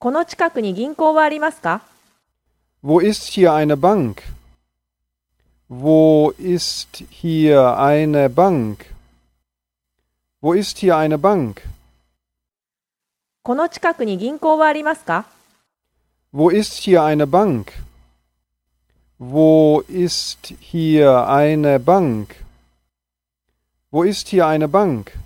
この近くに銀行はありますか Wo ist hier eine Bank? Wo ist hier eine Bank? Wo ist hier eine Bank? この近くに銀行はありますか Wo ist hier eine Bank? Wo ist hier eine Bank? Wo ist hier eine Bank?